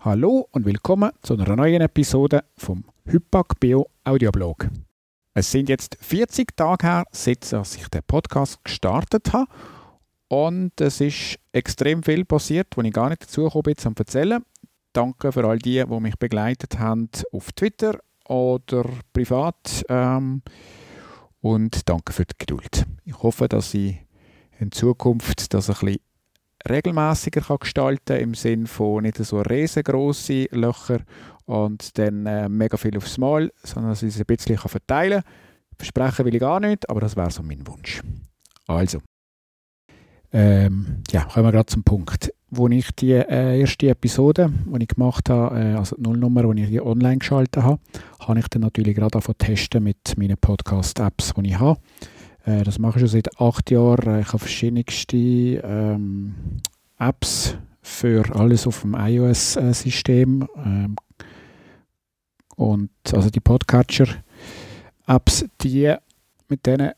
Hallo und willkommen zu einer neuen Episode vom Hypak Bio Audioblog. Es sind jetzt 40 Tage her, seit ich den Podcast gestartet habe und es ist extrem viel passiert, wo ich gar nicht dazu gekommen zu erzählen. Danke für all die, die mich begleitet haben auf Twitter oder privat ähm, und danke für die Geduld. Ich hoffe, dass ich in Zukunft das ein bisschen regelmäßiger kann gestalten im Sinne von nicht so riesengroße Löcher und dann äh, mega viel aufs Mal, sondern dass ich es ein bisschen kann verteilen kann. Versprechen will ich gar nicht, aber das wäre so mein Wunsch. Also, ähm, ja, kommen wir gerade zum Punkt. Wo ich die äh, erste Episode, die ich gemacht habe, äh, also die Nullnummer, die ich hier online geschaltet habe, habe ich dann natürlich gerade davon testen mit meinen Podcast-Apps, die ich habe. Äh, das mache ich schon seit acht Jahren. Ich habe verschiedenste ähm, Apps für alles auf dem iOS-System. Ähm, und also die Podcatcher-Apps, die mit denen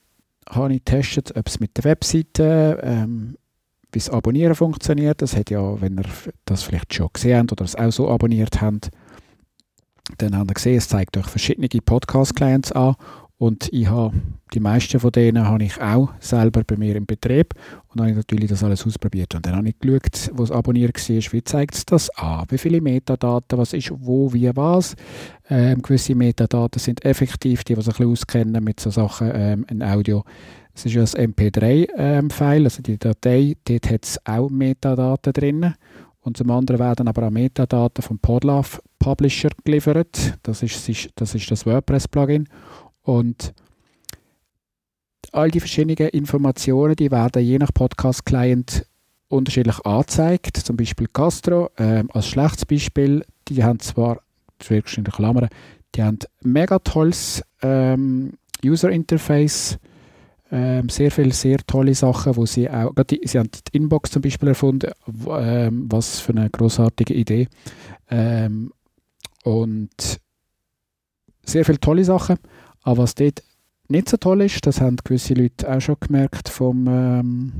habe ich getestet, ob es mit der Webseite, ähm, wie das Abonnieren funktioniert. Das hat ja, wenn ihr das vielleicht schon gesehen habt oder es auch so abonniert habt, dann habt ihr gesehen, es zeigt euch verschiedene Podcast-Clients an und ich habe die meisten von denen habe ich auch selber bei mir im Betrieb und dann habe ich natürlich das alles ausprobiert. Und dann habe ich geschaut, wo es abonniert war, wie zeigt es das an, wie viele Metadaten, was ist wo, wie, was. Ähm, gewisse Metadaten sind effektiv, die, die sich ein bisschen auskennen mit so Sachen ähm, in Audio. Es ist ja ein MP3-File, ähm, also die Datei, dort hat es auch Metadaten drin. Und zum anderen werden aber auch Metadaten vom Podlove Publisher geliefert. Das ist das, ist das WordPress-Plugin. Und all die verschiedenen Informationen, die werden je nach Podcast-Client unterschiedlich angezeigt. Zum Beispiel Castro ähm, als schlechtes Beispiel. Die haben zwar, das in der Klammer, die haben ein mega tolles ähm, User-Interface, ähm, sehr viele sehr tolle Sachen, wo sie auch, die, sie haben die Inbox zum Beispiel erfunden, ähm, was für eine großartige Idee. Ähm, und sehr viele tolle Sachen. Aber was dort nicht so toll ist, das haben gewisse Leute auch schon gemerkt vom ähm,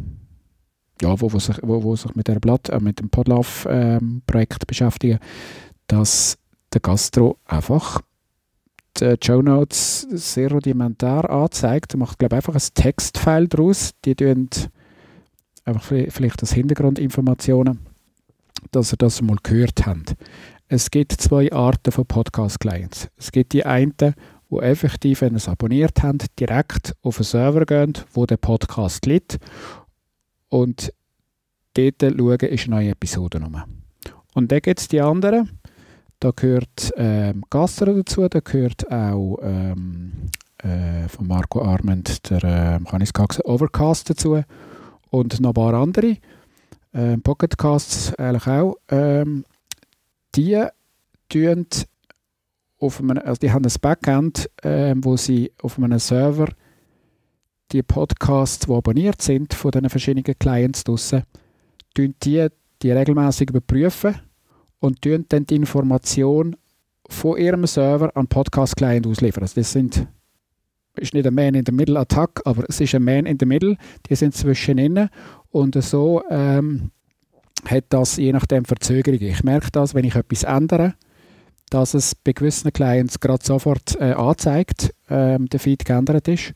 ja, wo, wo, sich, wo, wo sich mit, der Blatt, äh, mit dem Podlove-Projekt ähm, beschäftigen, dass der Gastro einfach die Show Notes sehr rudimentär anzeigt. Er macht, glaube einfach ein Textfile daraus. Die tun einfach vielleicht als Hintergrundinformationen, dass ihr das mal gehört habt. Es gibt zwei Arten von Podcast-Clients. Es gibt die einen, die effektiv, wenn ihr es abonniert habt, direkt auf den Server gehen, wo der Podcast liegt und dort schauen, ist eine neue Episode rum. Und dann gibt es die anderen, da gehört ähm, Gasser dazu, da gehört auch ähm, äh, von Marco Arment der äh, Overcast dazu und noch ein paar andere, äh, Pocketcasts eigentlich auch. Ähm, die tun auf einem, also die haben ein Backend, äh, wo sie auf einem Server die Podcasts, die abonniert sind von den verschiedenen Clients draussen, die, die regelmäßig überprüfen und dann die Information von ihrem Server an Podcast-Client ausliefern. Also das sind ist nicht ein Man in the Middle Attack, aber es ist ein Man in the Middle. Die sind zwischenin und so ähm, hat das je nachdem Verzögerungen. Ich merke das, wenn ich etwas ändere, dass es bei gewissen Clients gerade sofort äh, anzeigt, ähm, der Feed geändert ist.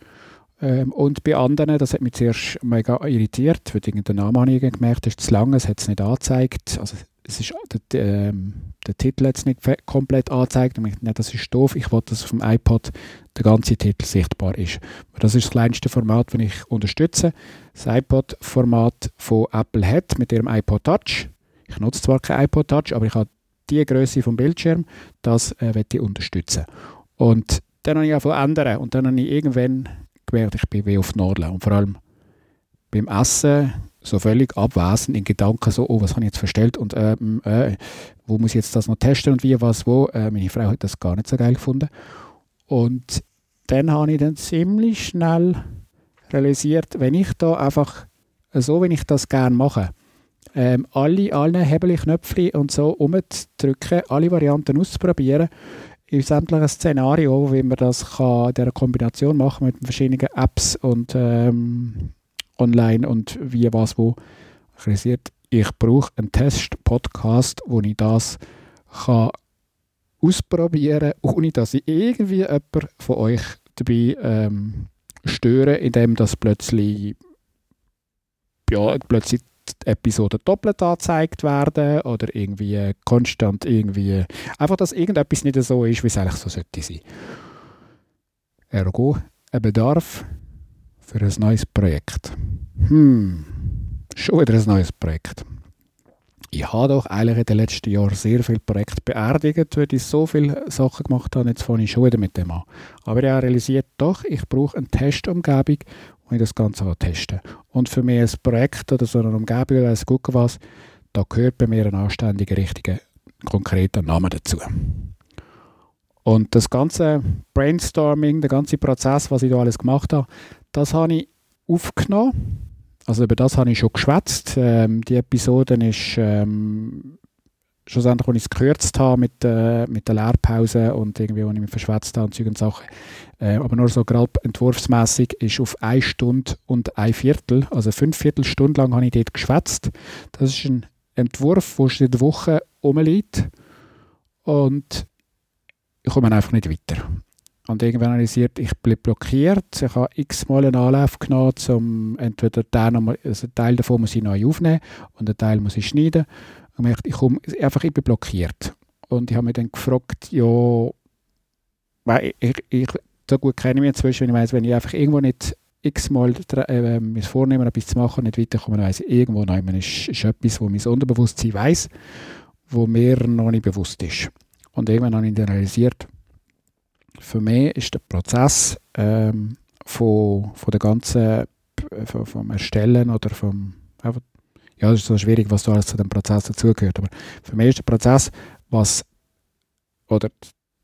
Ähm, und bei anderen, das hat mich zuerst mega irritiert, weil irgendein Name habe ich gemerkt, ist zu lang, es hat es nicht angezeigt. Also es ist, der, ähm, der Titel hat es nicht komplett angezeigt. Und ich dachte, das ist doof, ich wollte, dass auf dem iPod der ganze Titel sichtbar ist. Das ist das kleinste Format, das ich unterstütze. Das iPod-Format von Apple hat mit ihrem iPod Touch. Ich nutze zwar kein iPod Touch, aber ich habe die Größe vom Bildschirm, das äh, ich unterstützen. Und dann habe ich einfach ändern und dann habe ich irgendwann gemerkt, ich bin wie auf Nordle und vor allem beim Essen so völlig abwesend in Gedanken so, oh, was habe ich jetzt verstellt und äh, äh, wo muss ich jetzt das noch testen und wie, was, wo. Äh, meine Frau hat das gar nicht so geil gefunden. Und dann habe ich dann ziemlich schnell realisiert, wenn ich da einfach so, wie ich das gerne mache, ähm, alle, alle Hebelknöpfe und so umzudrücken, alle Varianten auszuprobieren, in sämtlichen Szenarien, wie man das kann, in dieser Kombination machen mit verschiedenen Apps und ähm, online und wie, was, wo. Realisiert, ich brauche einen Test-Podcast, wo ich das kann ausprobieren, ohne dass ich irgendwie jemand von euch dabei ähm, störe, indem das plötzlich, ja, plötzlich Episoden doppelt angezeigt werden oder irgendwie konstant irgendwie, einfach, dass irgendetwas nicht so ist, wie es eigentlich so sollte sein. Ergo, ein Bedarf für ein neues Projekt. Hm, schon wieder ein neues Projekt. Ich habe doch eigentlich in den letzten Jahren sehr viele Projekte beerdigt, weil ich so viele Sachen gemacht habe. Jetzt fange ich schon wieder mit dem an. Aber ich habe realisiert, doch, ich brauche eine Testumgebung, wo ich das Ganze testen. Und für mich ein Projekt oder so eine Umgebung oder ein gucken was, da gehört bei mir ein anständiger, richtiger, konkreter Name dazu. Und das ganze Brainstorming, der ganze Prozess, was ich da alles gemacht habe, das habe ich aufgenommen. Also über das habe ich schon geschwätzt. Ähm, die Episode ist ähm, schlussendlich, als ich es gekürzt habe mit, äh, mit der Lehrpause und irgendwie, wo ich mich verschwätzt habe und solche Sachen. Äh, aber nur so grob entwurfsmässig ist auf eine Stunde und ein Viertel, also fünf Viertelstunden lang habe ich dort geschwätzt. Das ist ein Entwurf, der in der Woche rumliegt und ich komme einfach nicht weiter. Und irgendwann realisiert, ich bin blockiert. Ich habe x-mal einen Anlauf genommen, um entweder den also einen Teil davon muss ich neu aufnehmen und einen Teil muss ich schneiden. Und ich, ich, komme, einfach, ich bin blockiert. Und ich habe mich dann gefragt, ja, ich, ich, so gut kenne ich mich inzwischen, wenn ich weiss, wenn ich einfach irgendwo nicht x-mal äh, mir vornehme, etwas zu machen nicht weiterkomme, dann weiss ich, irgendwo nein, ist, ist etwas, wo mein Unterbewusstsein weiss, wo mir noch nicht bewusst ist. Und irgendwann habe ich dann realisiert, für mich ist der Prozess ähm, von, von der ganzen von, vom Erstellen oder vom ja, es ist so schwierig, was da alles zu dem Prozess dazugehört, aber für mich ist der Prozess, was oder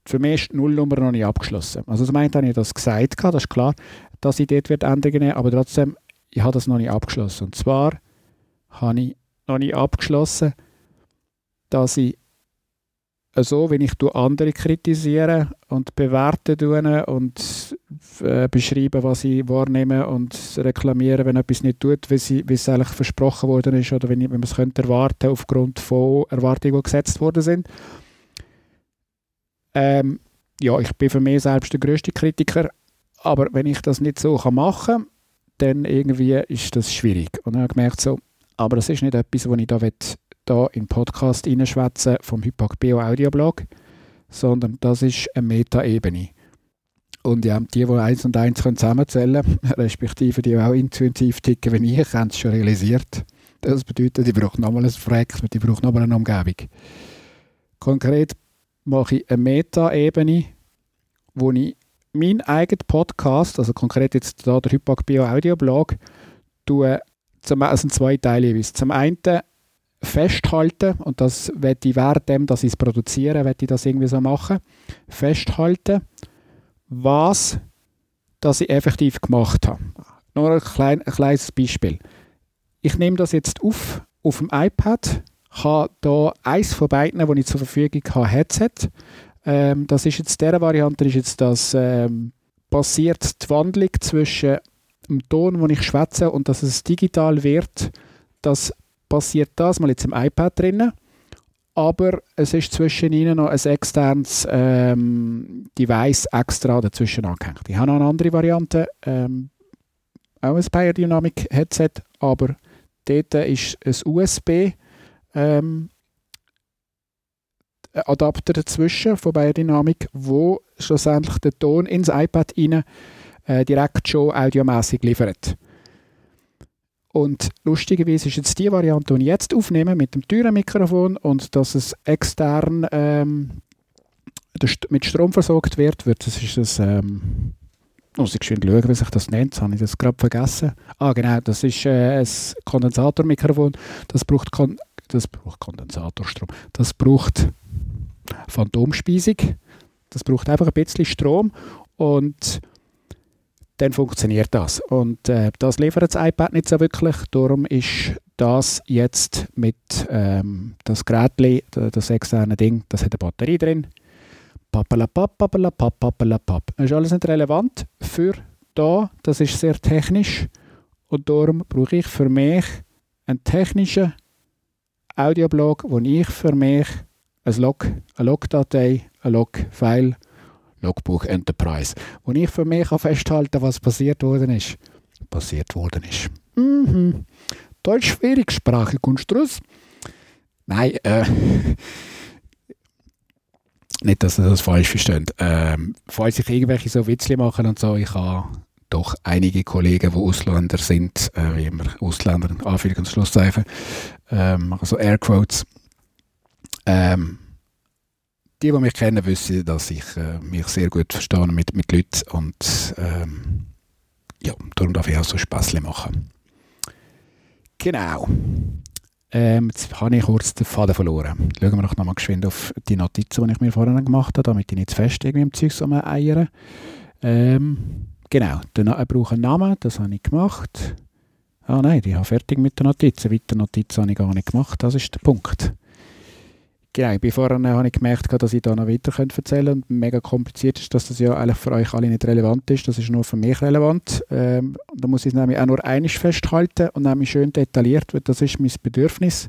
für mich ist die Nullnummer noch nicht abgeschlossen. Also zum einen habe ich das gesagt, das ist klar, dass ich dort Änderungen nehmen aber trotzdem, ich habe das noch nicht abgeschlossen. Und zwar habe ich noch nicht abgeschlossen, dass ich so, wenn ich andere kritisiere und bewerte und äh, beschreibe, was ich wahrnehme und reklamiere, wenn etwas nicht tut, wie, sie, wie es eigentlich versprochen worden ist oder wenn, ich, wenn man es könnte erwarten aufgrund von Erwartungen, die gesetzt worden sind. Ähm, ja, ich bin für mich selbst der größte Kritiker, aber wenn ich das nicht so machen kann, dann irgendwie ist das schwierig. Und dann habe ich gemerkt, so, aber das ist nicht etwas, was ich da hier in Podcast reinschwätzen vom Hypak Bio Audioblog, sondern das ist eine Metaebene. Und ja, die, die eins und eins zusammenzählen können, respektive die auch intuitiv ticken wie ich, haben es schon realisiert. Das bedeutet, ich brauche nochmal ein Projekt, ich brauche nochmal eine Umgebung. Konkret mache ich eine Meta-Ebene, wo ich meinen eigenen Podcast, also konkret jetzt hier der Hypak Bio Audioblog, tue, zum, also zwei Teile jeweils. Zum einen festhalten, und das werde ich während dem, dass ich es produziere, werde ich das irgendwie so machen, festhalten, was das ich effektiv gemacht habe. Nur ein, klein, ein kleines Beispiel. Ich nehme das jetzt auf, auf dem iPad, habe hier eins von beiden, die ich zur Verfügung habe, Headset. Ähm, das ist jetzt, der Variante ist jetzt das, ähm, passiert die Wandlung zwischen dem Ton, den ich schwätze und dass es digital wird, das passiert das mal jetzt im iPad drin, aber es ist zwischen ihnen noch ein externes ähm, Device extra dazwischen angehängt. Ich habe noch eine andere Variante, ähm, auch ein Biodynamic Headset, aber dort ist ein USB ähm, Adapter dazwischen von Biodynamic, wo schlussendlich den Ton ins iPad rein äh, direkt schon audiomäßig liefert. Und lustigerweise ist jetzt die Variante, die ich jetzt aufnehme, mit dem teuren Mikrofon und dass es extern ähm, mit Strom versorgt wird, wird das ist das, ähm, muss ich schön schauen, wie sich das nennt, das habe ich das gerade vergessen. Ah genau, das ist äh, ein Kondensatormikrofon, das braucht, Kon das braucht Kondensatorstrom, das braucht Phantomspeisung, das braucht einfach ein bisschen Strom. Und dann funktioniert das. Und äh, das liefert das iPad nicht so wirklich. Darum ist das jetzt mit ähm, das Gerät, das externe Ding, das hat eine Batterie drin. Pappalapapp, pappalapapp, pappalapapp. Das ist alles nicht relevant für da. Das ist sehr technisch. Und darum brauche ich für mich einen technischen Audioblog, wo ich für mich ein Log, eine Logdatei, ein Logfile, Logbuch Enterprise, wo ich für mich festhalten kann, was passiert worden ist. Passiert worden ist. Mhm. Deutsch schwierig, Sprache raus. Nein, äh, nicht, dass ihr das falsch versteht. Ähm, falls ich irgendwelche so Witzli machen und so, ich habe doch einige Kollegen, die Ausländer sind, äh, wie immer Ausländer, Anführungs- und Schlusszeichen, ähm, also Airquotes. Ähm, die, die mich kennen, wissen, dass ich äh, mich sehr gut verstehe mit, mit Leuten und ähm, ja, darum darf ich auch so Späßchen machen. Genau. Ähm, jetzt habe ich kurz den Faden verloren. Schauen wir noch mal geschwind auf die Notizen, die ich mir vorhin gemacht habe, damit ich nicht zu fest irgendwie im Zeug eiern. Ähm, genau, dann ich brauche einen Namen, das habe ich gemacht. Ah nein, ich habe fertig mit den Notizen. Weiter Notizen habe ich gar nicht gemacht, das ist der Punkt. Genau, bei vorhin habe ich gemerkt, dass ich da noch weiter erzählen könnte. Mega kompliziert ist, dass das ja eigentlich für euch alle nicht relevant ist. Das ist nur für mich relevant. Ähm, da muss ich es nämlich auch nur einiges festhalten und nämlich schön detailliert, weil das ist mein Bedürfnis.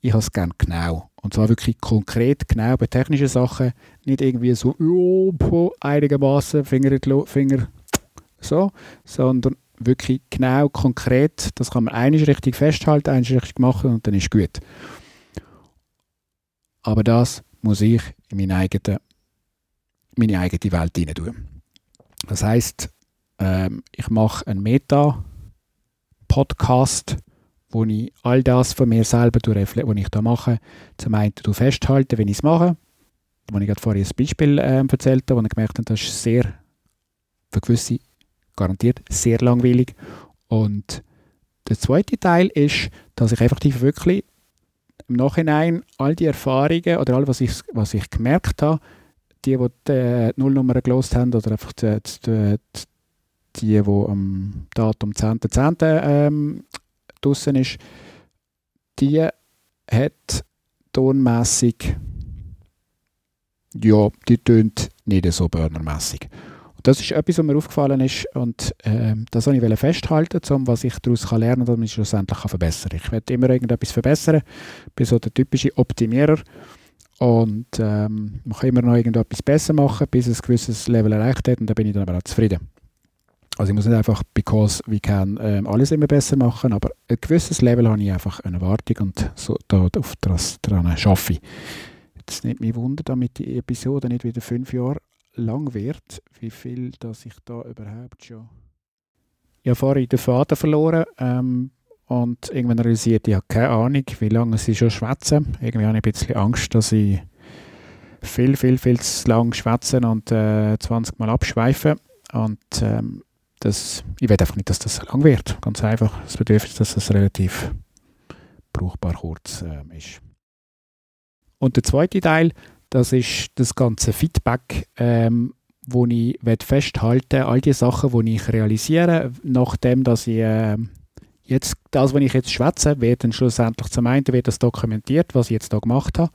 Ich habe es gerne genau. Und zwar wirklich konkret, genau bei technischen Sachen. Nicht irgendwie so, oh, einigermaßen Finger, Finger so, sondern wirklich genau, konkret. Das kann man einiges richtig festhalten, einiges richtig machen und dann ist gut. Aber das muss ich in meine eigene, meine eigene Welt hinein tun. Das heißt, ähm, ich mache einen Meta-Podcast, wo ich all das von mir selber was ich da mache, zum einen festhalten, wenn ich es mache. Wo ich gerade vorhin ein Beispiel ähm, erzählt habe, wo ich gemerkt habe, das ist sehr, für gewisse garantiert, sehr langweilig. Und der zweite Teil ist, dass ich einfach wirklich im Nachhinein all die Erfahrungen oder all, was ich, was ich gemerkt habe, die, die die äh, Nullnummer gelost haben oder einfach die, die, die, die am Datum 10.10. .10., ähm, draussen ist, die hat tonmässig ja, die tönt nicht so burnermässig. Das ist etwas, was mir aufgefallen ist und ähm, das wollte ich festhalten, um was ich daraus kann lernen kann, damit ich schlussendlich kann verbessern kann. Ich werde immer irgendetwas verbessern, bin so der typische Optimierer und ähm, man kann immer noch irgendetwas besser machen, bis es ein gewisses Level erreicht hat und dann bin ich dann aber auch zufrieden. Also ich muss nicht einfach, because we can, ähm, alles immer besser machen, aber ein gewisses Level habe ich einfach eine Erwartung und so da dran arbeite ich. Jetzt nicht mich Wunder, damit die Episode nicht wieder fünf Jahre lang wird, wie viel dass ich da überhaupt schon. Ich habe vorhin den Faden verloren ähm, und irgendwann realisiert, ich habe keine Ahnung, wie lange sie schon schwätzen. Irgendwie habe ich ein bisschen Angst, dass ich viel, viel, viel zu lang schwätzen und äh, 20 Mal abschweifen. Und ähm, das, ich will einfach nicht, dass das so lang wird. Ganz einfach. Das Bedürfnis, dass das relativ brauchbar kurz äh, ist. Und der zweite Teil, das ist das ganze Feedback, ähm, wo ich festhalten. All die Sachen, die ich realisiere, nachdem dass ich äh, jetzt das, was ich jetzt schwätze, wird dann schlussendlich zum einen wird das dokumentiert, was ich jetzt da gemacht habe,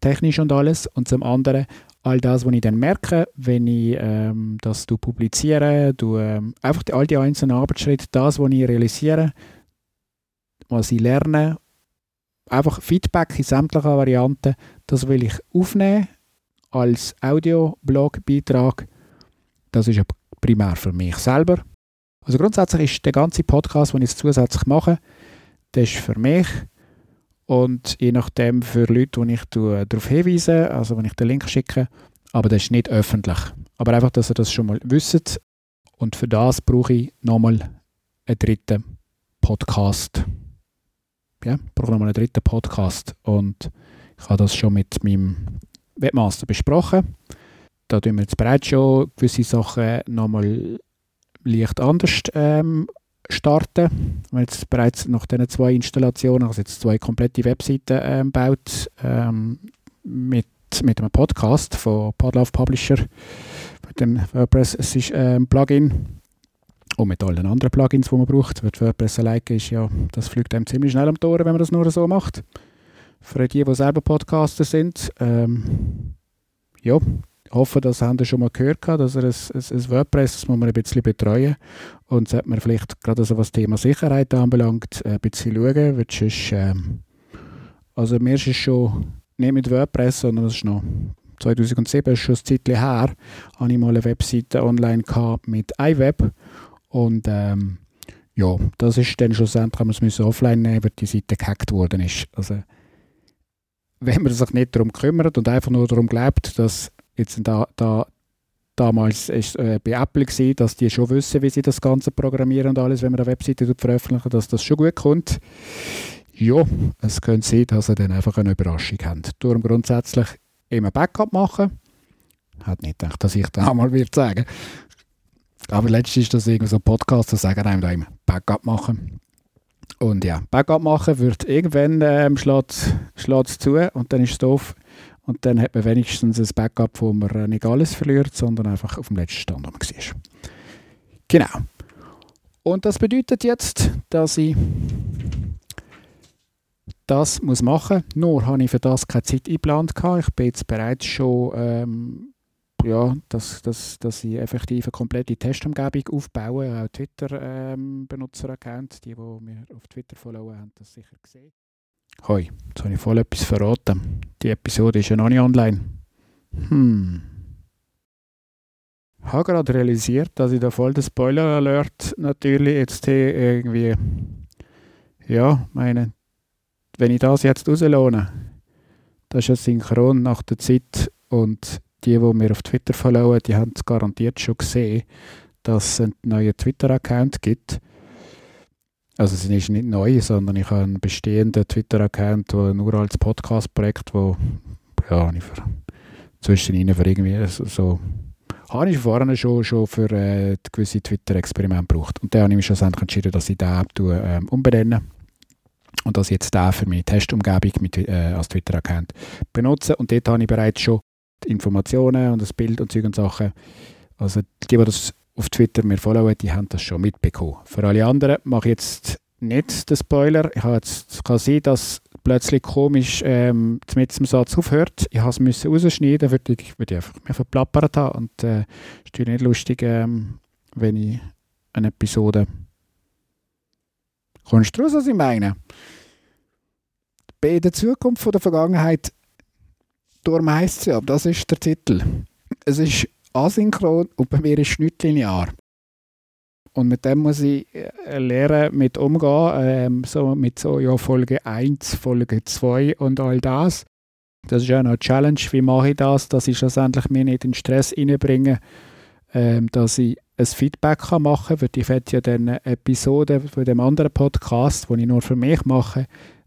technisch und alles, und zum anderen all das, was ich dann merke, wenn ich ähm, das du publiziere, du, ähm, einfach all die einzelnen Arbeitsschritte, das, was ich realisiere, was ich lerne einfach Feedback in sämtlichen Varianten, das will ich aufnehmen als Audio-Blog-Beitrag. Das ist primär für mich selber. Also grundsätzlich ist der ganze Podcast, den ich zusätzlich mache, das ist für mich und je nachdem für Leute, die ich darauf hinweise, also wenn ich den Link schicke, aber das ist nicht öffentlich. Aber einfach, dass ihr das schon mal wisst und für das brauche ich nochmal einen dritten Podcast ja, brauche nochmal einen dritten Podcast. Und ich habe das schon mit meinem Webmaster besprochen. Da tun wir jetzt bereits schon gewisse Sachen nochmal leicht anders ähm, starten. Wir haben jetzt bereits nach diesen zwei Installationen, also jetzt zwei komplette Webseiten ähm, baut ähm, mit, mit einem Podcast von Podlove Publisher, mit dem WordPress-Plugin. Und mit allen anderen Plugins, die man braucht. Weil WordPress alleine ist ja, das fliegt einem ziemlich schnell am Tor, wenn man das nur so macht. Für die, die selber Podcaster sind, ähm, ja, hoffe, das haben Sie schon mal gehört, dass er ein, ein, ein WordPress das muss man ein bisschen betreuen und sollte man vielleicht gerade also was das Thema Sicherheit anbelangt, ein bisschen schauen, weil sonst, ähm, also mir ist es schon nicht mit WordPress, sondern das ist noch 2007, ist schon ein Zeit her, hatte ich mal eine Webseite online mit iWeb und ähm, ja, das ist dann schlussendlich, haben wir es offline nehmen, weil die Seite gehackt worden ist. Also, wenn man sich nicht darum kümmert und einfach nur darum glaubt, dass jetzt da, da damals ist äh, bei Apple gewesen, dass die schon wissen, wie sie das Ganze programmieren und alles, wenn man eine Webseite veröffentlichen, dass das schon gut kommt. Ja, es könnte sein, dass sie dann einfach eine Überraschung haben. Darum grundsätzlich immer Backup machen. Hat nicht gedacht, dass ich das einmal würde sagen. Aber letztens ist das irgendwie so ein Podcast, da sagen einem da immer Backup machen. Und ja, Backup machen wird irgendwann ähm, schlägt es zu und dann ist es doof. Und dann hat man wenigstens ein Backup, wo man nicht alles verliert, sondern einfach auf dem letzten Stand man war. Genau. Und das bedeutet jetzt, dass ich das muss machen muss. Nur habe ich für das keine Zeit eingeplant. Ich bin jetzt bereits schon ähm, ja, dass, dass, dass ich effektiv eine komplette Testumgebung aufbaue, auch Twitter-Benutzer-Account, ähm, die, die mir auf Twitter followen, haben das sicher gesehen. Hoi, jetzt habe ich voll etwas verraten. Die Episode ist ja noch nicht online. Hm. Ich habe gerade realisiert, dass ich da voll den Spoiler-Alert natürlich jetzt hier irgendwie, ja, meine, wenn ich das jetzt rauslade, das ist ja synchron nach der Zeit und die, die mir auf Twitter folgen, die haben es garantiert schon gesehen, dass es einen neuen Twitter-Account gibt. Also es ist nicht neu, sondern ich habe einen bestehenden Twitter-Account, nur als Podcast-Projekt, wo ja, ich für, zwischendrin für irgendwie so, habe ich vorne schon, schon für äh, gewisse Twitter-Experimente gebraucht. Und dann habe ich mich schlussendlich entschieden, dass ich den App ähm, umbenenne und dass ich jetzt den für meine Testumgebung mit, äh, als Twitter-Account benutze. Und dort habe ich bereits schon Informationen und das Bild und Zeug und Sachen. Also die, die das auf Twitter mir folgen, die haben das schon mitbekommen. Für alle anderen mache ich jetzt nicht den Spoiler. Ich habe jetzt, kann sein, dass plötzlich komisch ähm, mit dem Satz aufhört. Ich habe es rausschneiden, weil ich, weil ich einfach mehr verplappert habe. Und äh, ist nicht lustig, ähm, wenn ich eine Episode... Kommst du raus, was ich meine? Bei der Zukunft von der Vergangenheit Darum heisst es ja, das ist der Titel. Es ist asynchron und bei mir ist es nicht linear. Und mit dem muss ich äh, lernen, mit umgehen, ähm, so mit so ja, Folge 1, Folge 2 und all das. Das ist ja noch eine Challenge, wie mache ich das, dass ich schlussendlich mir nicht in Stress reinbringe, ähm, dass ich ein Feedback kann machen kann, weil ich werde ja dann Episoden von dem anderen Podcast, den ich nur für mich mache,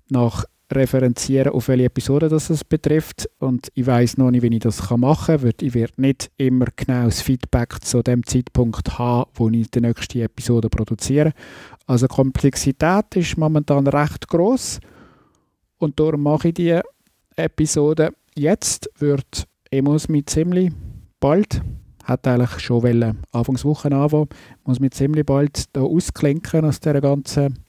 nach referenzieren, auf welche Episode das es betrifft. Und ich weiß noch nicht, wie ich das machen kann, ich werde nicht immer genau das Feedback zu dem Zeitpunkt haben, wo ich die nächste Episode produziere. Also Komplexität ist momentan recht groß und darum mache ich die Episode jetzt. Wird ich muss mich ziemlich bald hat eigentlich schon wollen, Anfangswoche anfangen, muss mich ziemlich bald da ausklinken aus der ganzen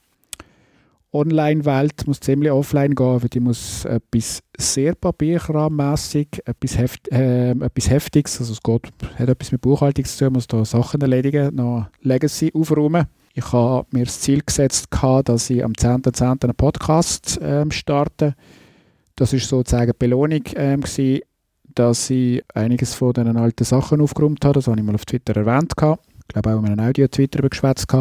Online-Welt muss ziemlich offline gehen, weil die muss etwas sehr papierkrammässig, etwas, Heft, äh, etwas Heftiges, also es geht, hat etwas mit Buchhaltung zu tun, muss da Sachen erledigen, noch Legacy aufräumen. Ich habe mir das Ziel gesetzt, dass ich am 10.10. .10. einen Podcast ähm, starte. Das ist sozusagen die Belohnung, ähm, gewesen, dass ich einiges von diesen alten Sachen aufgeräumt habe. Das habe ich mal auf Twitter erwähnt. Ich glaube auch in einem Audio-Twitter geschwätzt,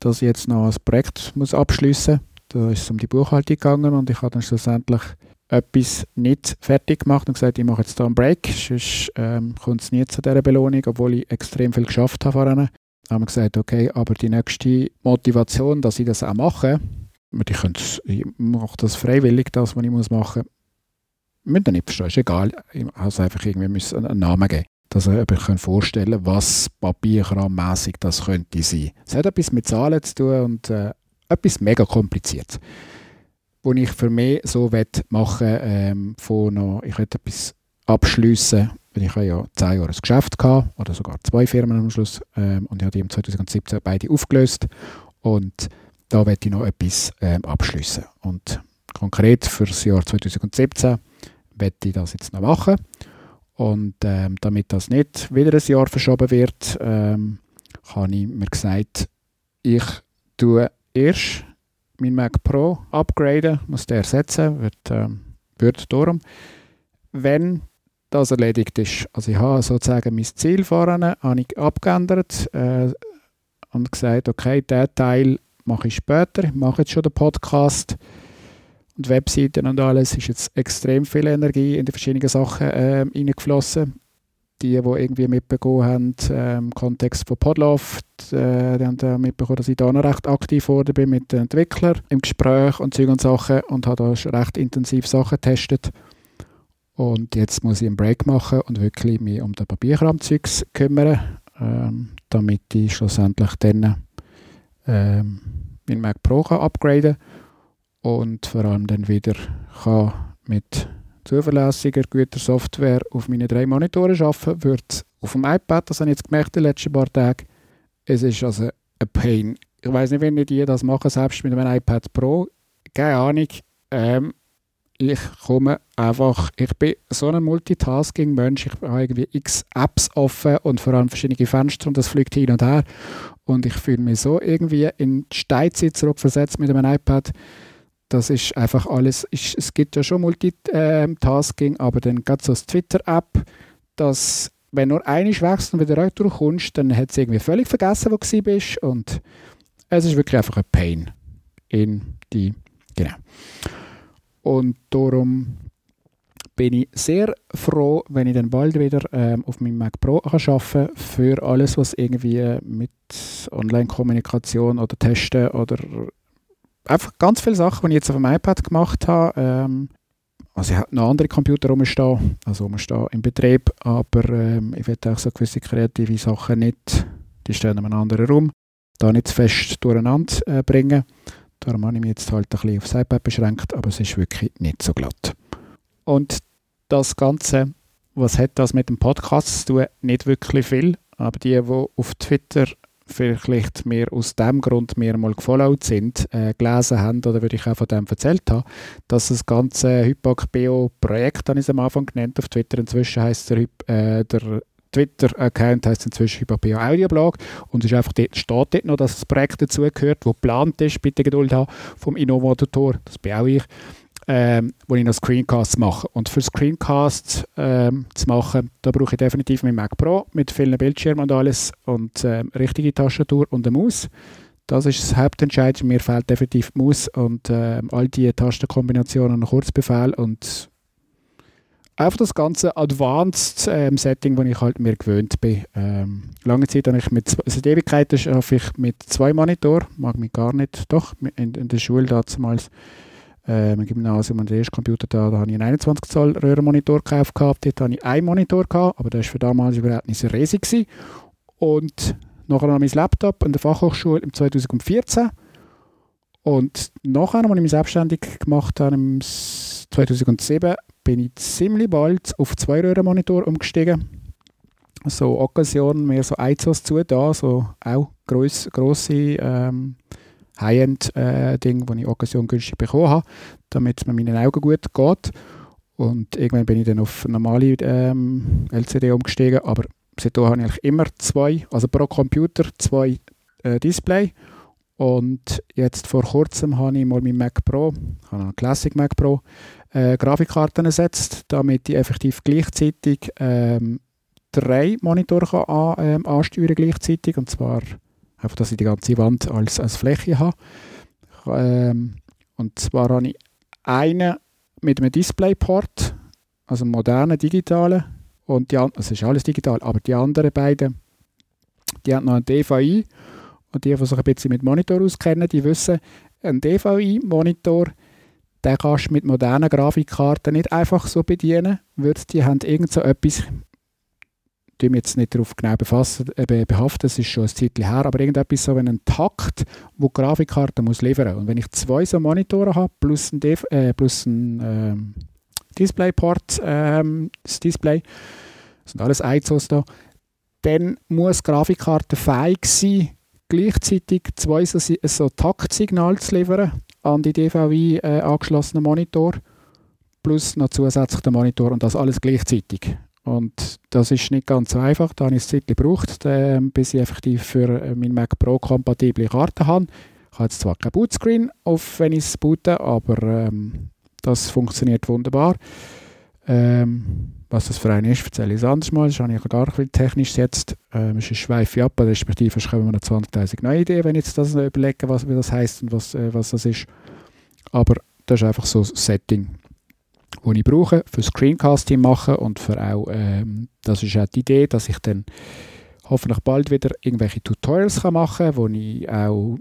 dass ich jetzt noch ein Projekt muss abschliessen muss da ist es um die Buchhaltung gegangen und ich habe dann schlussendlich etwas nicht fertig gemacht und gesagt, ich mache jetzt hier einen Break, sonst ähm, kommt es nie zu dieser Belohnung, obwohl ich extrem viel geschafft habe vorhin. Dann haben wir gesagt, okay, aber die nächste Motivation, dass ich das auch mache, ich, ich mache das freiwillig, das, was ich muss machen muss, müsst ihr nicht verstehen, ist egal. Ich muss einfach irgendwie einen Namen geben, dass ihr euch vorstellen könnt, was papierkrammässig das könnte sein. Es hat etwas mit Zahlen zu tun und äh, etwas mega kompliziertes. Wo ich für mich so machen ähm, von noch, ich möchte etwas abschliessen, weil ich habe ja zehn Jahre ein Geschäft gehabt, oder sogar zwei Firmen am Schluss, ähm, und ich habe die im 2017 beide aufgelöst und da werde ich noch etwas ähm, abschliessen. Und konkret für das Jahr 2017 werde ich das jetzt noch machen. Und ähm, damit das nicht wieder ein Jahr verschoben wird, ähm, habe ich mir gesagt, ich tue erst mein Mac Pro upgraden, muss den ersetzen, wird, ähm, wird darum. wenn das erledigt ist. Also ich habe sozusagen mein Ziel vorne habe ich abgeändert äh, und gesagt, okay, der Teil mache ich später, ich mache jetzt schon den Podcast und Webseiten und alles, ist jetzt extrem viel Energie in die verschiedenen Sachen äh, reingeflossen. Die, die irgendwie mitbekommen haben, im Kontext von Podloft, äh, die haben mitbekommen, dass ich da noch recht aktiv wurde bin mit den Entwicklern im Gespräch und Zeug und Sachen und habe da recht intensiv Sachen getestet. Und jetzt muss ich einen Break machen und wirklich mich um den Papierkram-Zeugs kümmern, ähm, damit ich schlussendlich dann ähm, mein Mac Pro kann upgraden und vor allem dann wieder kann mit zuverlässiger, guter Software auf meine drei Monitore arbeiten wird auf dem iPad, das habe ich jetzt gemerkt den letzten paar Tagen. Es ist also ein Pain. Ich weiß nicht, wie die das machen, selbst mit einem iPad Pro. Keine Ahnung. Ähm, ich komme einfach, ich bin so ein Multitasking-Mensch, ich habe irgendwie x Apps offen und vor allem verschiedene Fenster und das fliegt hin und her und ich fühle mich so irgendwie in die Steinzeit zurückversetzt mit einem iPad. Das ist einfach alles, ist, es gibt ja schon Multitasking, aber dann geht so das Twitter-App, dass wenn nur eine wechselst und wieder durchkommst, dann hat es irgendwie völlig vergessen, wo du bist und es ist wirklich einfach ein Pain in die, genau. Und darum bin ich sehr froh, wenn ich dann bald wieder ähm, auf meinem Mac Pro kann arbeiten kann für alles, was irgendwie mit Online-Kommunikation oder Testen oder einfach ganz viele Sachen, die ich jetzt auf dem iPad gemacht habe. Ähm, also ich habe noch andere Computer rumstehen, also rumstehen im Betrieb, aber ähm, ich werde auch so gewisse kreative Sachen nicht, die stehen in einem anderen Raum, da nicht zu fest durcheinander äh, bringen. Darum habe ich mich jetzt halt ein bisschen aufs iPad beschränkt, aber es ist wirklich nicht so glatt. Und das Ganze, was hat das mit dem Podcast zu tun? Nicht wirklich viel, aber die, die auf Twitter vielleicht mir aus dem Grund mir mal gefollowt sind, äh, gelesen haben oder würde ich auch von dem erzählt haben, dass das ganze Hypak Bio Projekt, habe ich es am Anfang genannt auf Twitter, inzwischen heißt der, äh, der Twitter-Account heißt inzwischen Hypopeo Audioblog und ist einfach dort, steht dort noch, dass das Projekt dazugehört, das geplant ist, bitte Geduld haben, vom Innovator, das bin auch ich, ähm, wo ich noch Screencasts mache. Und für Screencasts ähm, zu machen, da brauche ich definitiv mein Mac Pro mit vielen Bildschirmen und alles und ähm, richtige Tastatur und eine Maus. Das ist das Hauptentscheid. Mir fehlt definitiv die Maus und ähm, all die Tastenkombinationen und Kurzbefehl und einfach das ganze Advanced ähm, Setting, das ich halt mir gewöhnt bin. Ähm, lange Zeit habe ich mit, also die Ewigkeit arbeite ich mit zwei Monitoren, mag mich gar nicht, doch, in, in der Schule damals äh, im Gymnasium und der erste Computer da, da habe ich einen 21 Zoll Röhrenmonitor gekauft gehabt, dort hatte ich einen Monitor gehabt, aber der war für damals überhaupt nicht so riesig gewesen. und nachher noch mein Laptop an der Fachhochschule im 2014 und nachher, als ich mich selbstständig gemacht habe, im 2007, bin ich ziemlich bald auf zwei Röhrenmonitor umgestiegen. So Occasion, mehr so IZOs zu da, so auch gross, grosse ähm, High-End-Dinge, äh, ich Occasion günstig bekommen habe, damit es mir meinen Augen gut geht. Und irgendwann bin ich dann auf normale ähm, LCD umgestiegen, aber seitdem habe ich eigentlich immer zwei, also pro Computer zwei äh, Display. Und jetzt vor kurzem habe ich mal mein Mac Pro, habe einen Classic Mac Pro, äh, Grafikkarten ersetzt, damit ich effektiv gleichzeitig ähm, drei Monitore an, ähm, ansteuern gleichzeitig und zwar einfach, dass ich die ganze Wand als, als Fläche habe. Ähm, und zwar habe ich einen mit einem Displayport, also einen modernen digitalen und die es ist alles digital, aber die anderen beiden, die haben noch einen DVI und die, die sich ein bisschen mit Monitor auskennen, die wissen, ein DVI-Monitor den kannst du mit modernen Grafikkarten nicht einfach so bedienen, weil die haben irgend so etwas, mich jetzt nicht darauf genau befassen, äh, behaften, das ist schon ein Zeit her, aber irgendetwas so wie ein Takt, wo die Grafikkarte muss liefern muss. Und wenn ich zwei so Monitore habe, plus ein, Def äh, plus ein ähm, Displayport, ähm, das Display, das sind alles ISOs da, dann muss die Grafikkarte fähig sein, gleichzeitig zwei so, so Taktsignale zu liefern an die DVI äh, angeschlossenen Monitor plus noch zusätzlich den Monitor und das alles gleichzeitig. Und das ist nicht ganz so einfach. Da habe ich ein Zeit gebraucht, äh, bis ich effektiv für äh, mein Mac Pro kompatible Karten habe. Ich habe jetzt zwar kein Bootscreen, auf, wenn ich es boote, aber ähm, das funktioniert wunderbar. Ähm, was das für einen ist, erzähle ich es anders mal. Das habe ich gar nicht technisch jetzt. Ähm, es ist schweife ab, respektive es kommen noch 20'000 neue Ideen, wenn ich jetzt das überlege, was das heisst und was, äh, was das ist. Aber das ist einfach so ein Setting, das ich brauche für Screencasting machen und für auch, ähm, das ist auch die Idee, dass ich dann hoffentlich bald wieder irgendwelche Tutorials kann machen kann, wo ich auch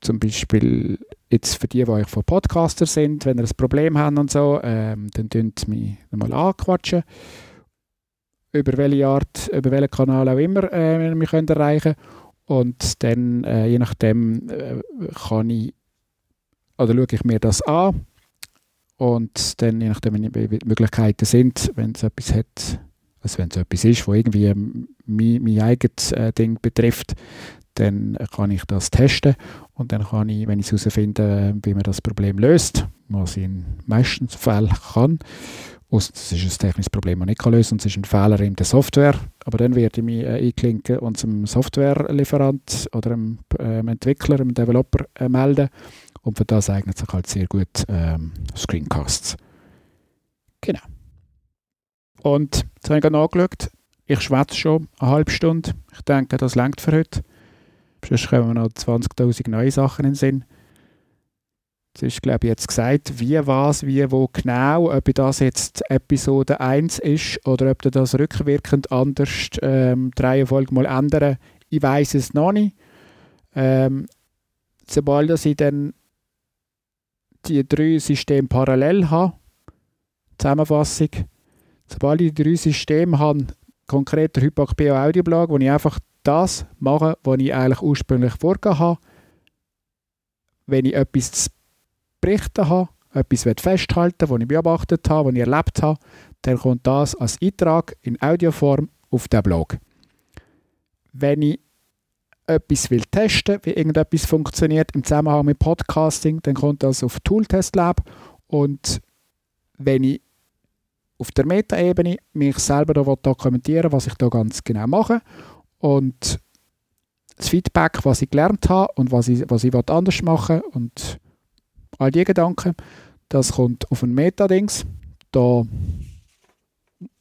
zum Beispiel jetzt für die, die euch von Podcaster sind, wenn ihr ein Problem habt und so, ähm, dann könnt ihr mich mal anquatschen. Über welche Art, über welchen Kanal auch immer äh, ihr mich könnt erreichen Und dann, äh, je nachdem, äh, kann ich, oder schaue ich mir das an. Und dann, je nachdem, wie die Möglichkeiten sind, wenn es etwas hat, also wenn es etwas ist, was irgendwie mein, mein eigenes äh, Ding betrifft, dann kann ich das testen. Und dann kann ich, wenn ich herausfinde, wie man das Problem löst, was ich in meisten Fällen kann, es ist ein technisches Problem, das ich nicht lösen kann, es ist ein Fehler in der Software, aber dann werde ich mich äh, einklinken und zum Softwarelieferant oder dem ähm, Entwickler, dem Developer äh, melden und für das eignet sich halt sehr gut ähm, Screencasts. Genau. Und jetzt habe ich gerade nachgeschaut, ich schwätze schon eine halbe Stunde. Ich denke, das längt für heute. Sonst kommen noch 20.000 neue Sachen in den Sinn. Es ist, glaube ich, jetzt gesagt, wie, was, wie, wo genau, ob das jetzt Episode 1 ist oder ob das rückwirkend anders ähm, die Reihenfolge mal ändern. Ich weiß es noch nicht. Ähm, sobald ich dann die drei Systeme parallel habe, Zusammenfassung, sobald ich die drei Systeme habe, konkret der Hypak Bio Audioblog, wo ich einfach das mache, was ich eigentlich ursprünglich vorgegeben habe. Wenn ich etwas zu berichten habe, etwas festhalten was ich beobachtet habe, was ich erlebt habe, dann kommt das als Eintrag in Audioform auf den Blog. Wenn ich etwas will testen, wie irgendetwas funktioniert im Zusammenhang mit Podcasting, dann kommt das auf Tooltest Lab und wenn ich auf der Metaebene mich selber da dokumentieren was ich da ganz genau mache und das Feedback, was ich gelernt habe und was ich, was ich anders machen und all die Gedanken, das kommt auf ein Meta-Dings. Da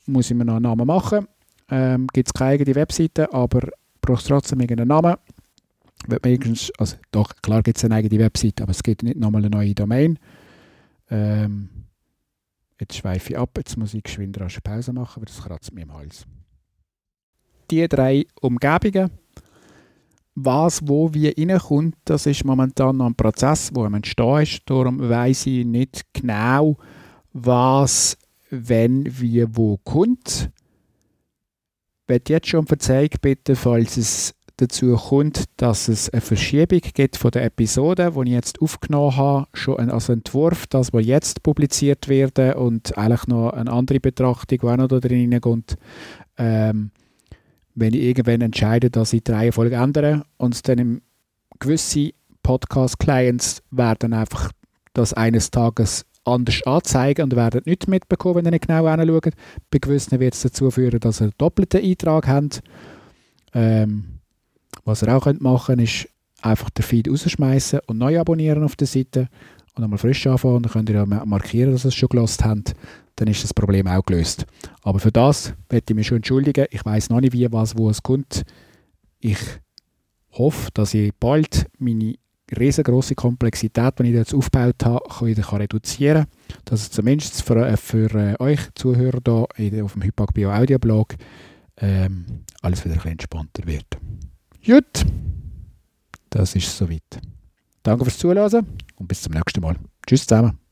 muss ich mir noch einen Namen machen. Ähm, Gibt es keine eigene Webseite, aber braucht trotzdem irgendeinen Namen. also doch, klar gibt es eine eigene Webseite, aber es gibt nicht nochmal eine neue Domain. Ähm, jetzt schweife ich ab, jetzt muss ich geschwind rasch Pause machen, weil das kratzt mir im Hals die drei Umgebungen. Was, wo, wie reinkommt, das ist momentan noch ein Prozess, wo am Entstehen ist. Darum weiß ich nicht genau, was, wenn, wie, wo kommt. Werde jetzt schon Verzeihung bitten, falls es dazu kommt, dass es eine Verschiebung gibt von der Episode, die ich jetzt aufgenommen habe, schon ein also Entwurf, das was jetzt publiziert werden und eigentlich noch eine andere Betrachtung, die auch noch da drin kommt. Ähm, wenn ich irgendwann entscheide, dass ich die Reihenfolge ändere und dann im gewisse Podcast-Clients werden einfach das eines Tages anders anzeigen und werden nicht mitbekommen, wenn ihr nicht genau hinschaut. Bei gewissen wird es dazu führen, dass ihr einen doppelten Eintrag habt. Ähm, was ihr auch könnt machen könnt, ist einfach den Feed rausschmeißen und neu abonnieren auf der Seite und einmal frisch anfangen. Dann könnt ihr ja markieren, dass ihr es schon gelost habt dann ist das Problem auch gelöst. Aber für das möchte ich mich schon entschuldigen. Ich weiß noch nicht, wie, was, wo es kommt. Ich hoffe, dass ich bald meine riesengroße Komplexität, die ich jetzt aufgebaut habe, wieder reduzieren kann. Dass es zumindest für, äh, für äh, euch Zuhörer hier auf dem Hypak Bio Audio Blog ähm, alles wieder ein bisschen entspannter wird. Gut, das ist soweit. Danke fürs Zuhören und bis zum nächsten Mal. Tschüss zusammen.